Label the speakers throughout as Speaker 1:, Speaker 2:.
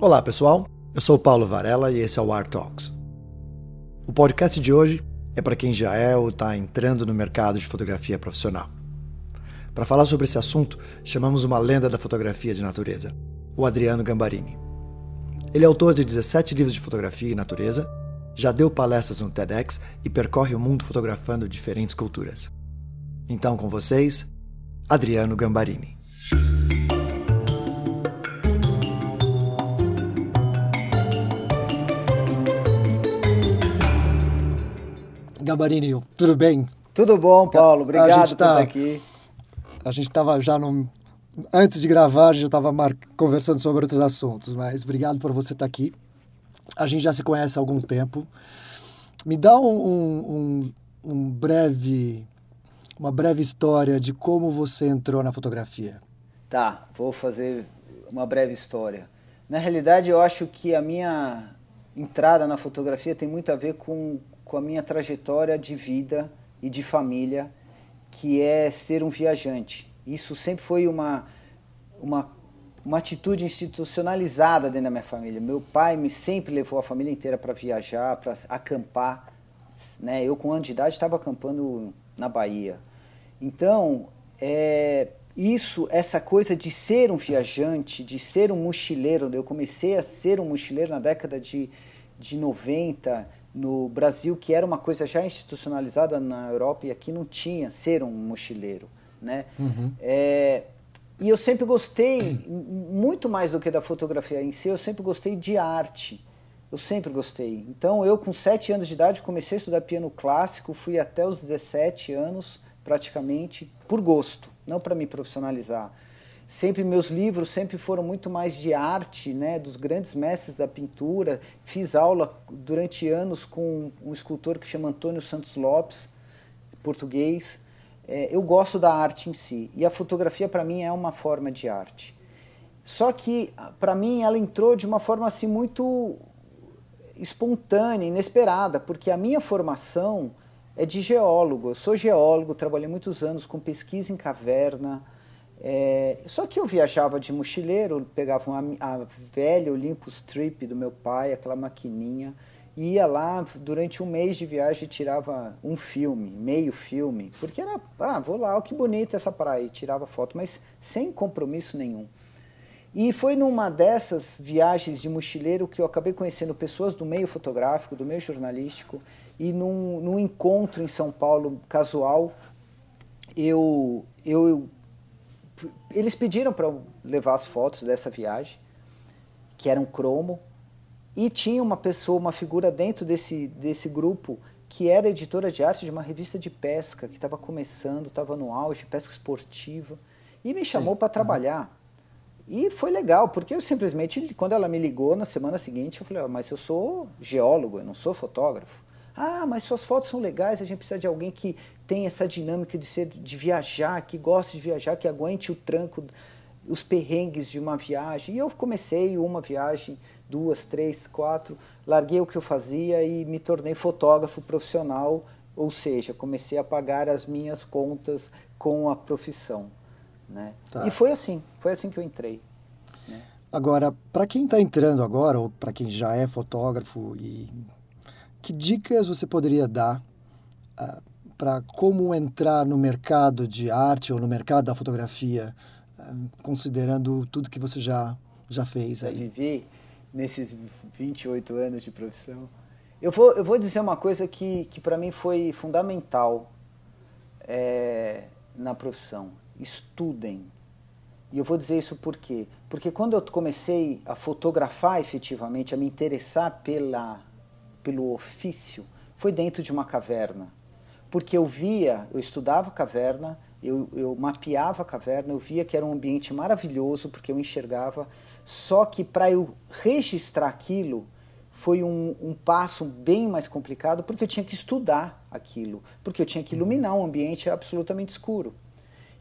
Speaker 1: Olá, pessoal. Eu sou o Paulo Varela e esse é o Art Talks. O podcast de hoje é para quem já é ou está entrando no mercado de fotografia profissional. Para falar sobre esse assunto, chamamos uma lenda da fotografia de natureza, o Adriano Gambarini. Ele é autor de 17 livros de fotografia e natureza, já deu palestras no TEDx e percorre o mundo fotografando diferentes culturas. Então, com vocês, Adriano Gambarini. Gambarini, tudo bem?
Speaker 2: Tudo bom, Paulo. Obrigado por tá, estar aqui.
Speaker 1: A gente estava já no, antes de gravar, a gente estava conversando sobre outros assuntos, mas obrigado por você estar aqui. A gente já se conhece há algum tempo. Me dá um, um, um breve, uma breve história de como você entrou na fotografia.
Speaker 2: Tá, vou fazer uma breve história. Na realidade, eu acho que a minha entrada na fotografia tem muito a ver com com a minha trajetória de vida e de família, que é ser um viajante. Isso sempre foi uma, uma, uma atitude institucionalizada dentro da minha família. Meu pai me sempre levou a família inteira para viajar, para acampar. Né? Eu, com um ano de idade, estava acampando na Bahia. Então, é, isso, essa coisa de ser um viajante, de ser um mochileiro, eu comecei a ser um mochileiro na década de, de 90, no Brasil, que era uma coisa já institucionalizada na Europa e aqui não tinha, ser um mochileiro. Né? Uhum. É, e eu sempre gostei, muito mais do que da fotografia em si, eu sempre gostei de arte. Eu sempre gostei. Então, eu, com 7 anos de idade, comecei a estudar piano clássico, fui até os 17 anos, praticamente, por gosto, não para me profissionalizar sempre meus livros sempre foram muito mais de arte, né, dos grandes mestres da pintura. Fiz aula durante anos com um escultor que chama Antônio Santos Lopes, português. É, eu gosto da arte em si e a fotografia para mim é uma forma de arte. Só que para mim ela entrou de uma forma assim muito espontânea, inesperada, porque a minha formação é de geólogo. Eu sou geólogo, trabalhei muitos anos com pesquisa em caverna é, só que eu viajava de mochileiro, pegava uma, a velha Olympus Trip do meu pai, aquela maquininha, ia lá durante um mês de viagem e tirava um filme, meio filme, porque era, ah, vou lá, que bonito essa praia, e tirava foto, mas sem compromisso nenhum. E foi numa dessas viagens de mochileiro que eu acabei conhecendo pessoas do meio fotográfico, do meio jornalístico, e num, num encontro em São Paulo casual, eu, eu eles pediram para eu levar as fotos dessa viagem, que era um cromo, e tinha uma pessoa, uma figura dentro desse, desse grupo que era editora de arte de uma revista de pesca que estava começando, estava no auge, pesca esportiva, e me chamou para trabalhar. E foi legal, porque eu simplesmente, quando ela me ligou na semana seguinte, eu falei, oh, mas eu sou geólogo, eu não sou fotógrafo. Ah, mas suas fotos são legais, a gente precisa de alguém que tem essa dinâmica de ser de viajar, que gosta de viajar, que aguente o tranco, os perrengues de uma viagem. E eu comecei uma viagem, duas, três, quatro, larguei o que eu fazia e me tornei fotógrafo profissional, ou seja, comecei a pagar as minhas contas com a profissão. Né? Tá. E foi assim, foi assim que eu entrei.
Speaker 1: Né? Agora, para quem está entrando agora, ou para quem já é fotógrafo e que dicas você poderia dar uh, ah, para como entrar no mercado de arte ou no mercado da fotografia, uh, considerando tudo que você já, já fez aí?
Speaker 2: Já vivi nesses 28 anos de profissão. Eu vou, eu vou dizer uma coisa que, que para mim foi fundamental é, na profissão. Estudem. E eu vou dizer isso por quê? Porque quando eu comecei a fotografar efetivamente, a me interessar pela pelo ofício foi dentro de uma caverna. Porque eu via, eu estudava a caverna, eu, eu mapeava a caverna, eu via que era um ambiente maravilhoso, porque eu enxergava. Só que para eu registrar aquilo, foi um, um, passo bem mais complicado, porque eu tinha que estudar aquilo, porque eu tinha que iluminar um ambiente absolutamente escuro.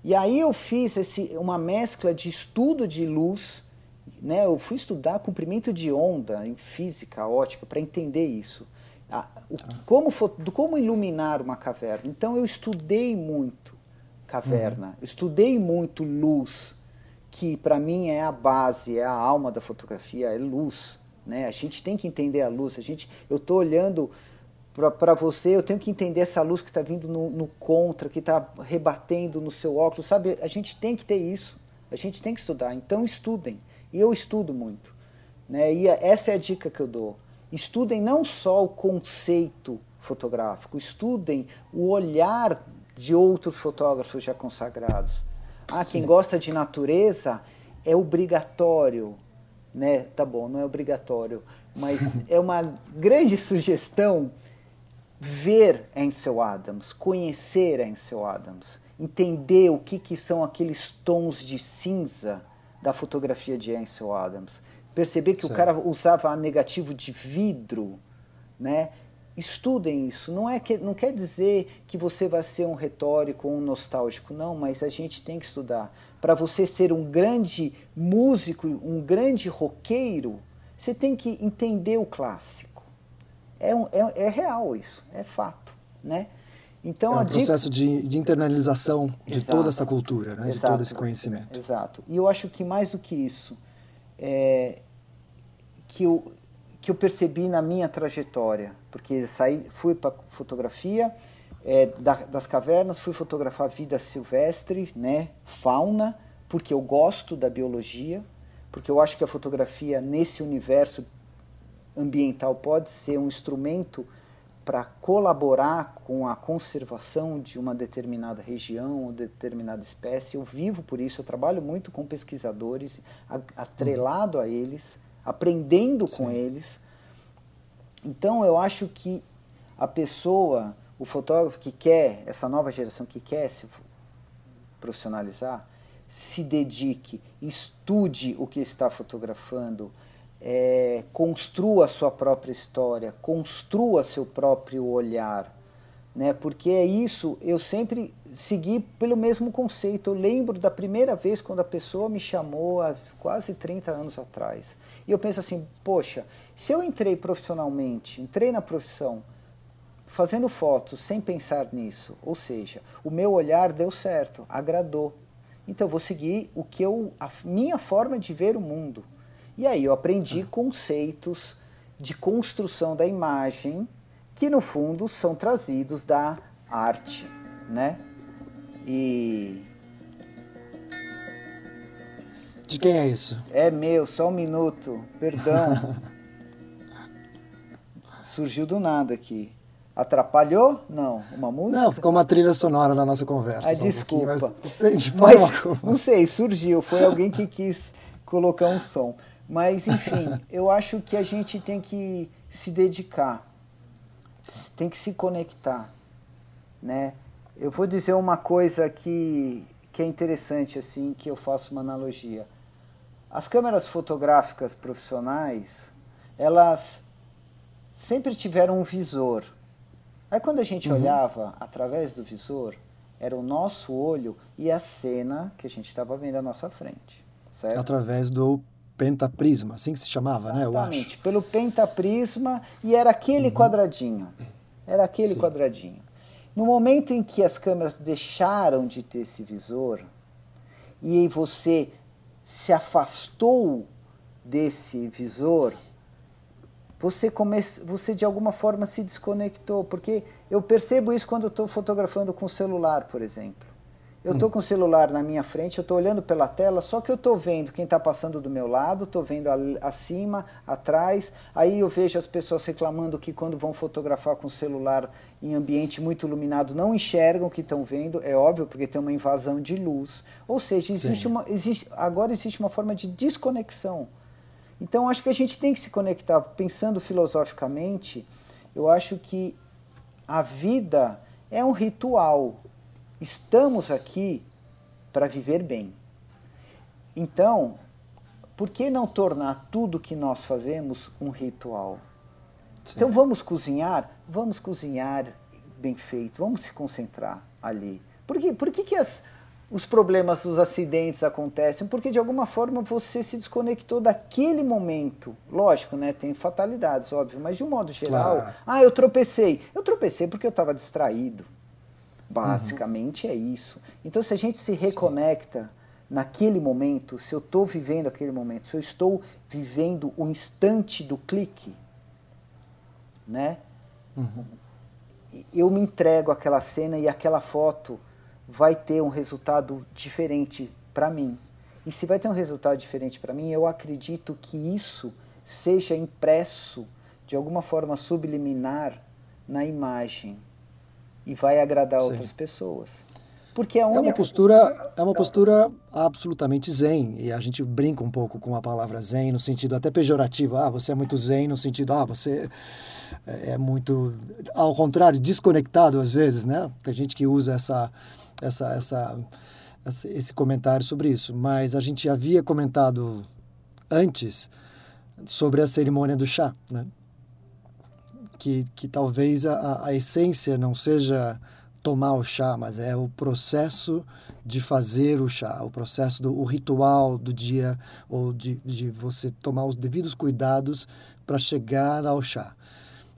Speaker 2: E aí eu fiz esse, uma mescla de estudo de luz né, eu fui estudar comprimento de onda em física ótica para entender isso. Ah, o, tá. como, como iluminar uma caverna. Então eu estudei muito caverna, uhum. estudei muito luz. que para mim é a base, é a alma da fotografia, é luz. Né? A gente tem que entender a luz. A gente, eu estou olhando para você, eu tenho que entender essa luz que está vindo no, no, contra, que está rebatendo no seu óculos, sabe? A gente tem que ter isso, a gente tem que estudar. Então estudem. E eu estudo muito. Né? E essa é a dica que eu dou. Estudem não só o conceito fotográfico, estudem o olhar de outros fotógrafos já consagrados. Ah, quem Sim. gosta de natureza é obrigatório, né? Tá bom, não é obrigatório, mas é uma grande sugestão ver Ansel Adams, conhecer Ansel Adams, entender o que, que são aqueles tons de cinza da fotografia de Ansel Adams, perceber que o cara usava negativo de vidro, né? Estudem isso. Não é que não quer dizer que você vai ser um retórico ou um nostálgico, não, mas a gente tem que estudar. Para você ser um grande músico, um grande roqueiro, você tem que entender o clássico. É, um, é, é real isso, é fato, né?
Speaker 1: Então, é um processo dica... de, de, internalização de Exato. toda essa cultura, né? de todo esse conhecimento.
Speaker 2: Exato. E eu acho que mais do que isso, é, que, eu, que eu percebi na minha trajetória, porque saí, fui para fotografia é, da, das cavernas, fui fotografar vida silvestre, né? fauna, porque eu gosto da biologia, porque eu acho que a fotografia nesse universo ambiental pode ser um instrumento para colaborar com a conservação de uma determinada região ou determinada espécie. Eu vivo por isso, eu trabalho muito com pesquisadores, atrelado a eles, aprendendo Sim. com eles. Então eu acho que a pessoa, o fotógrafo que quer, essa nova geração que quer se profissionalizar, se dedique, estude o que está fotografando, é, construa sua própria história, construa seu próprio olhar. Né? Porque é isso, eu sempre segui pelo mesmo conceito. Eu lembro da primeira vez quando a pessoa me chamou há quase 30 anos atrás. E eu penso assim, poxa, se eu entrei profissionalmente, entrei na profissão fazendo fotos sem pensar nisso, ou seja, o meu olhar deu certo, agradou. Então eu vou seguir o que eu a minha forma de ver o mundo. E aí eu aprendi conceitos de construção da imagem que no fundo são trazidos da arte, né? E
Speaker 1: de quem é isso?
Speaker 2: É meu, só um minuto, perdão. Surgiu do nada aqui. Atrapalhou? Não. Uma música?
Speaker 1: Não, ficou uma trilha sonora na nossa conversa.
Speaker 2: Ah, desculpa.
Speaker 1: Um mas,
Speaker 2: mas não sei, surgiu. Foi alguém que quis colocar um som. Mas, enfim, eu acho que a gente tem que se dedicar, tem que se conectar, né? Eu vou dizer uma coisa que, que é interessante, assim, que eu faço uma analogia. As câmeras fotográficas profissionais, elas sempre tiveram um visor. Aí quando a gente uhum. olhava através do visor, era o nosso olho e a cena que a gente estava vendo à nossa frente, certo?
Speaker 1: Através do pentaprisma, assim que se chamava,
Speaker 2: Exatamente,
Speaker 1: né? Eu
Speaker 2: acho. pelo pentaprisma e era aquele uhum. quadradinho. Era aquele Sim. quadradinho. No momento em que as câmeras deixaram de ter esse visor e você se afastou desse visor, você, come... você de alguma forma se desconectou. Porque eu percebo isso quando estou fotografando com o celular, por exemplo. Eu estou com o celular na minha frente, eu estou olhando pela tela, só que eu estou vendo quem está passando do meu lado, estou vendo acima, atrás. Aí eu vejo as pessoas reclamando que quando vão fotografar com o celular em ambiente muito iluminado não enxergam o que estão vendo. É óbvio, porque tem uma invasão de luz. Ou seja, existe uma, existe, agora existe uma forma de desconexão. Então acho que a gente tem que se conectar. Pensando filosoficamente, eu acho que a vida é um ritual Estamos aqui para viver bem. Então, por que não tornar tudo que nós fazemos um ritual? Sim. Então vamos cozinhar? Vamos cozinhar bem feito, vamos se concentrar ali. Por, quê? por que, que as, os problemas, os acidentes acontecem? Porque de alguma forma você se desconectou daquele momento. Lógico, né? Tem fatalidades, óbvio, mas de um modo geral. Claro. Ah, eu tropecei. Eu tropecei porque eu estava distraído. Basicamente uhum. é isso. Então, se a gente se reconecta, naquele momento, se eu estou vivendo aquele momento, se eu estou vivendo o instante do clique, né? Uhum. Eu me entrego àquela cena e aquela foto vai ter um resultado diferente para mim. E se vai ter um resultado diferente para mim, eu acredito que isso seja impresso de alguma forma subliminar na imagem e vai agradar Sim. outras pessoas.
Speaker 1: Porque a única... é uma postura é uma postura absolutamente zen e a gente brinca um pouco com a palavra zen no sentido até pejorativo. Ah, você é muito zen no sentido ah, você é muito ao contrário, desconectado às vezes, né? Tem gente que usa essa essa essa esse comentário sobre isso, mas a gente havia comentado antes sobre a cerimônia do chá, né? Que, que talvez a, a essência não seja tomar o chá, mas é o processo de fazer o chá, o processo do o ritual do dia ou de, de você tomar os devidos cuidados para chegar ao chá.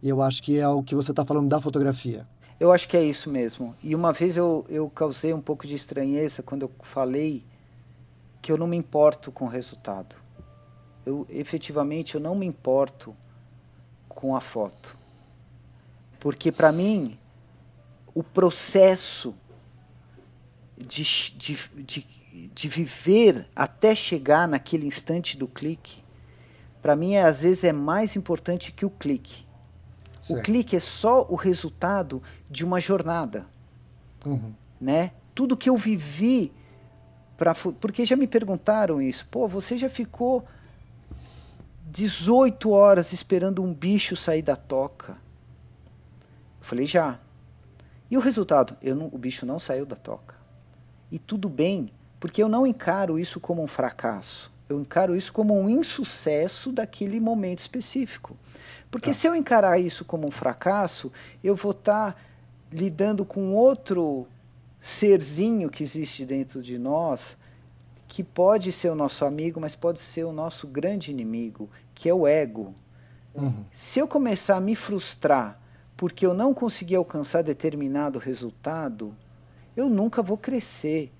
Speaker 1: E eu acho que é o que você está falando da fotografia.
Speaker 2: Eu acho que é isso mesmo. E uma vez eu, eu causei um pouco de estranheza quando eu falei que eu não me importo com o resultado. Eu efetivamente eu não me importo com a foto. Porque para mim o processo de, de, de, de viver até chegar naquele instante do clique, para mim, é, às vezes, é mais importante que o clique. Certo. O clique é só o resultado de uma jornada. Uhum. Né? Tudo que eu vivi. Pra, porque já me perguntaram isso. Pô, você já ficou 18 horas esperando um bicho sair da toca? Falei, já. E o resultado? Eu não, o bicho não saiu da toca. E tudo bem, porque eu não encaro isso como um fracasso. Eu encaro isso como um insucesso daquele momento específico. Porque ah. se eu encarar isso como um fracasso, eu vou estar tá lidando com outro serzinho que existe dentro de nós, que pode ser o nosso amigo, mas pode ser o nosso grande inimigo, que é o ego. Uhum. Se eu começar a me frustrar porque eu não consegui alcançar determinado resultado, eu nunca vou crescer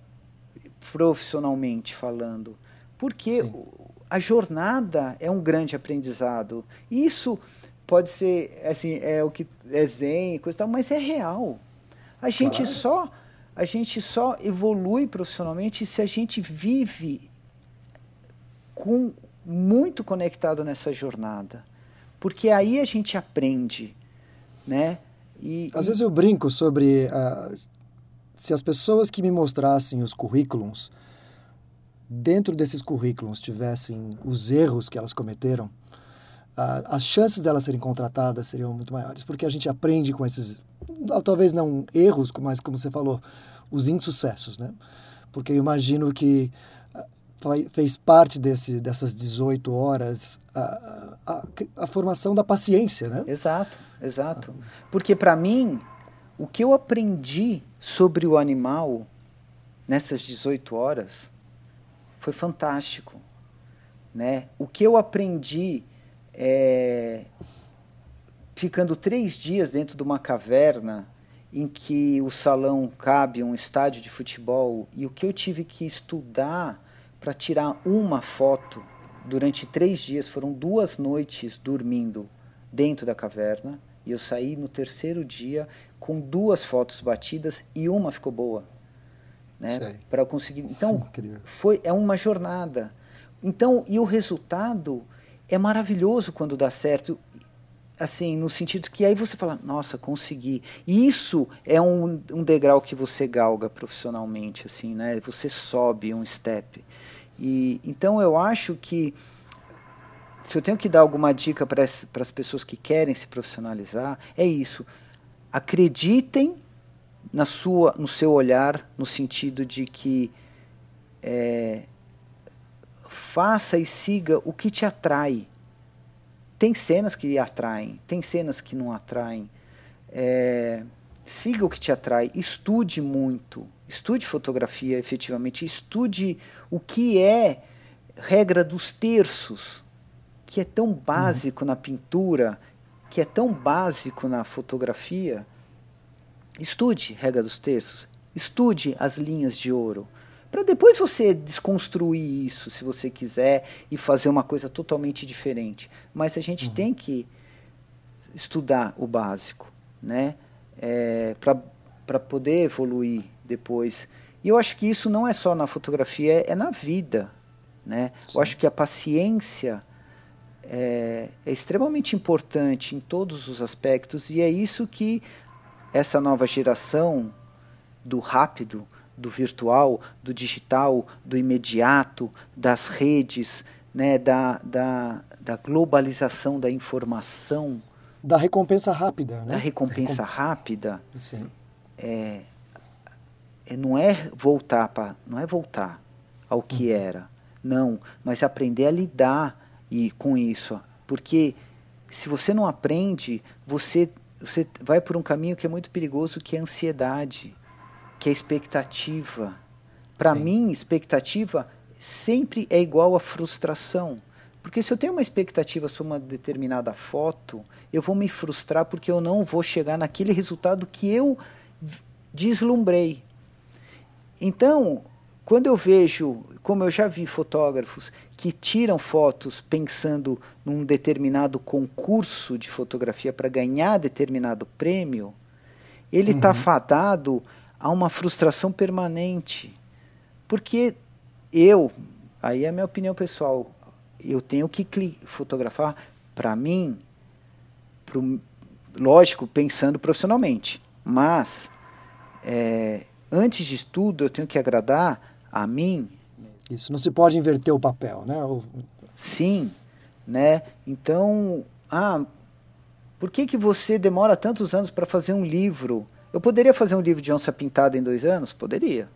Speaker 2: profissionalmente falando. Porque Sim. a jornada é um grande aprendizado. Isso pode ser, assim, é o que é zen, coisa tal, mas é real. A gente claro. só a gente só evolui profissionalmente se a gente vive com muito conectado nessa jornada. Porque aí a gente aprende né?
Speaker 1: E, Às e... vezes eu brinco sobre uh, se as pessoas que me mostrassem os currículos, dentro desses currículos tivessem os erros que elas cometeram, uh, as chances delas serem contratadas seriam muito maiores, porque a gente aprende com esses, talvez não erros, mas como você falou, os insucessos, né? Porque eu imagino que fez parte desse, dessas 18 horas a, a, a, formação da paciência, né?
Speaker 2: Exato, exato. Porque para mim, o que eu aprendi sobre o animal nessas 18 horas foi fantástico, né? O que eu aprendi é, ficando três dias dentro de uma caverna em que o salão cabe um estádio de futebol e o que eu tive que estudar para tirar uma foto durante três dias. Foram duas noites dormindo dentro da caverna. E eu saí no terceiro dia com duas fotos batidas e uma ficou boa. Né? Para eu conseguir. Então, foi, é uma jornada. Então, e o resultado é maravilhoso quando dá certo. Assim, no sentido que aí você fala, nossa, consegui. E isso é um, um degrau que você galga profissionalmente, assim, né? Você sobe um step. E então eu acho que se eu tenho que dar alguma dica para as pessoas que querem se profissionalizar, é isso. Acreditem na sua, no seu olhar, no sentido de que é, faça e siga o que te atrai. Tem cenas que atraem, tem cenas que não atraem. É, siga o que te atrai, estude muito, estude fotografia efetivamente, estude o que é regra dos terços, que é tão básico uhum. na pintura, que é tão básico na fotografia. Estude regra dos terços, estude as linhas de ouro, para depois você desconstruir isso, se você quiser, e fazer uma coisa totalmente diferente. Mas a gente uhum. tem que estudar o básico, né? É, para poder evoluir depois. E eu acho que isso não é só na fotografia, é, é na vida. Né? Eu acho que a paciência é, é extremamente importante em todos os aspectos e é isso que essa nova geração do rápido, do virtual, do digital, do imediato, das redes, né, da, da, da globalização da informação.
Speaker 1: Da recompensa rápida, né?
Speaker 2: Da recompensa Recom... rápida. Sim. É, não é voltar para não é voltar ao que uhum. era, não, mas aprender a lidar e com isso, porque se você não aprende, você você vai por um caminho que é muito perigoso, que é a ansiedade, que é a expectativa. Para mim, expectativa sempre é igual a frustração. Porque se eu tenho uma expectativa sobre uma determinada foto, eu vou me frustrar porque eu não vou chegar naquele resultado que eu deslumbrei. Então, quando eu vejo, como eu já vi fotógrafos que tiram fotos pensando num determinado concurso de fotografia para ganhar determinado prêmio, ele está uhum. fadado a uma frustração permanente. Porque eu, aí é a minha opinião pessoal, eu tenho que fotografar para mim, pro, lógico, pensando profissionalmente, mas é, antes de tudo, eu tenho que agradar a mim.
Speaker 1: Isso, não se pode inverter o papel, né? O...
Speaker 2: Sim, né? Então, ah, por que, que você demora tantos anos para fazer um livro? Eu poderia fazer um livro de onça pintada em dois anos? Poderia.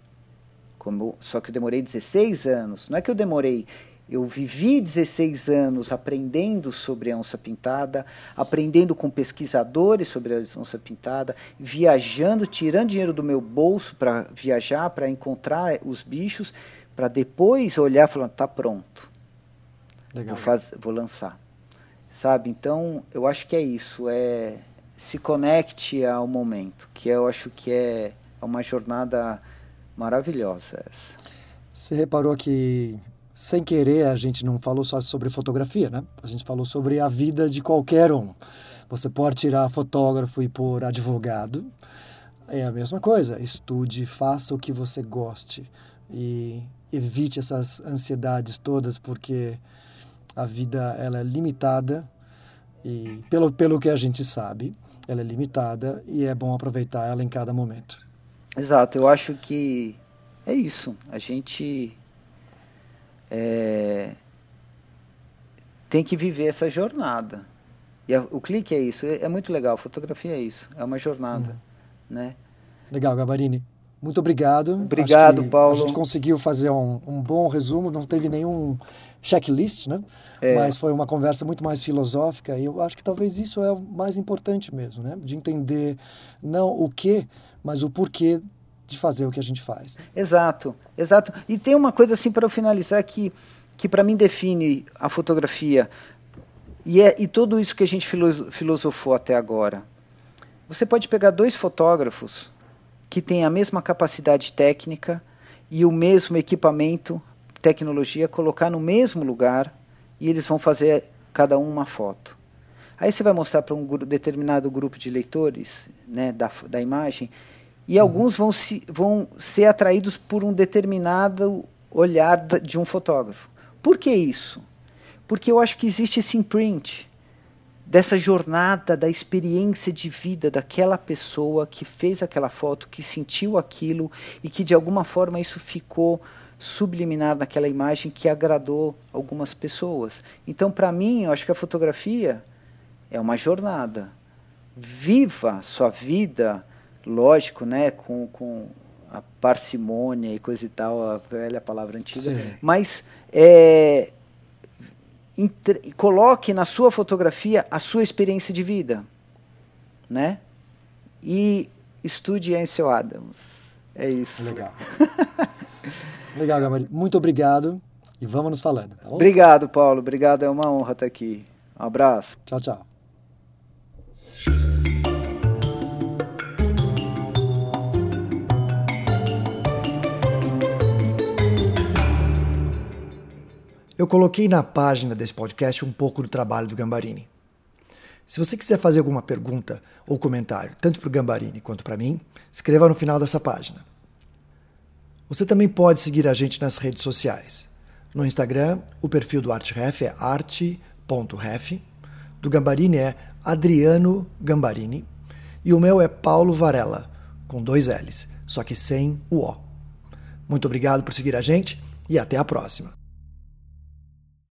Speaker 2: Como, só que eu demorei 16 anos. Não é que eu demorei, eu vivi 16 anos aprendendo sobre a onça pintada, aprendendo com pesquisadores sobre a onça pintada, viajando, tirando dinheiro do meu bolso para viajar, para encontrar os bichos, para depois olhar e falar, tá pronto. Legal. Vou, faz, vou lançar. Sabe? Então, eu acho que é isso, é se conecte ao momento, que eu acho que é uma jornada maravilhosa essa.
Speaker 1: Você reparou que sem querer, a gente não falou só sobre fotografia, né? A gente falou sobre a vida de qualquer um. Você pode tirar fotógrafo e pôr advogado. É a mesma coisa. Estude, faça o que você goste e evite essas ansiedades todas, porque a vida ela é limitada e pelo pelo que a gente sabe, ela é limitada e é bom aproveitar ela em cada momento.
Speaker 2: Exato. Eu acho que é isso. A gente é, tem que viver essa jornada. E a, o clique é isso, é, é, muito legal, fotografia é isso, é uma jornada, uhum. né?
Speaker 1: Legal, Gabarini. Muito obrigado.
Speaker 2: Obrigado, Paulo.
Speaker 1: A gente conseguiu fazer um, um, bom resumo, não teve nenhum checklist, né? É. Mas foi uma conversa muito mais filosófica e eu acho que talvez isso é o mais importante mesmo, né? De entender não o que, mas o porquê de fazer o que a gente faz.
Speaker 2: Exato, exato. E tem uma coisa assim para eu finalizar que, que para mim define a fotografia e, é, e tudo isso que a gente filosofou até agora. Você pode pegar dois fotógrafos que têm a mesma capacidade técnica e o mesmo equipamento, tecnologia, colocar no mesmo lugar e eles vão fazer cada um uma foto. Aí você vai mostrar para um determinado grupo de leitores né, da, da imagem e alguns vão, se, vão ser atraídos por um determinado olhar de um fotógrafo. Por que isso? Porque eu acho que existe esse imprint dessa jornada, da experiência de vida daquela pessoa que fez aquela foto, que sentiu aquilo e que de alguma forma isso ficou subliminar naquela imagem que agradou algumas pessoas. Então, para mim, eu acho que a fotografia é uma jornada. Viva sua vida lógico, né, com, com a parcimônia e coisa e tal, a velha palavra antiga, Sim. mas é, entre, coloque na sua fotografia a sua experiência de vida, né? E estude Ansel Adams. É isso.
Speaker 1: Legal. Legal, Gamari. Muito obrigado e vamos nos falando. Tá
Speaker 2: obrigado, Paulo. Obrigado, é uma honra estar aqui. Um abraço.
Speaker 1: Tchau, tchau. Eu coloquei na página desse podcast um pouco do trabalho do Gambarini. Se você quiser fazer alguma pergunta ou comentário, tanto para o Gambarini quanto para mim, escreva no final dessa página. Você também pode seguir a gente nas redes sociais. No Instagram, o perfil do ArtRef é arte.ref, do Gambarini é Adriano Gambarini e o meu é Paulo Varela, com dois L's, só que sem o O. Muito obrigado por seguir a gente e até a próxima.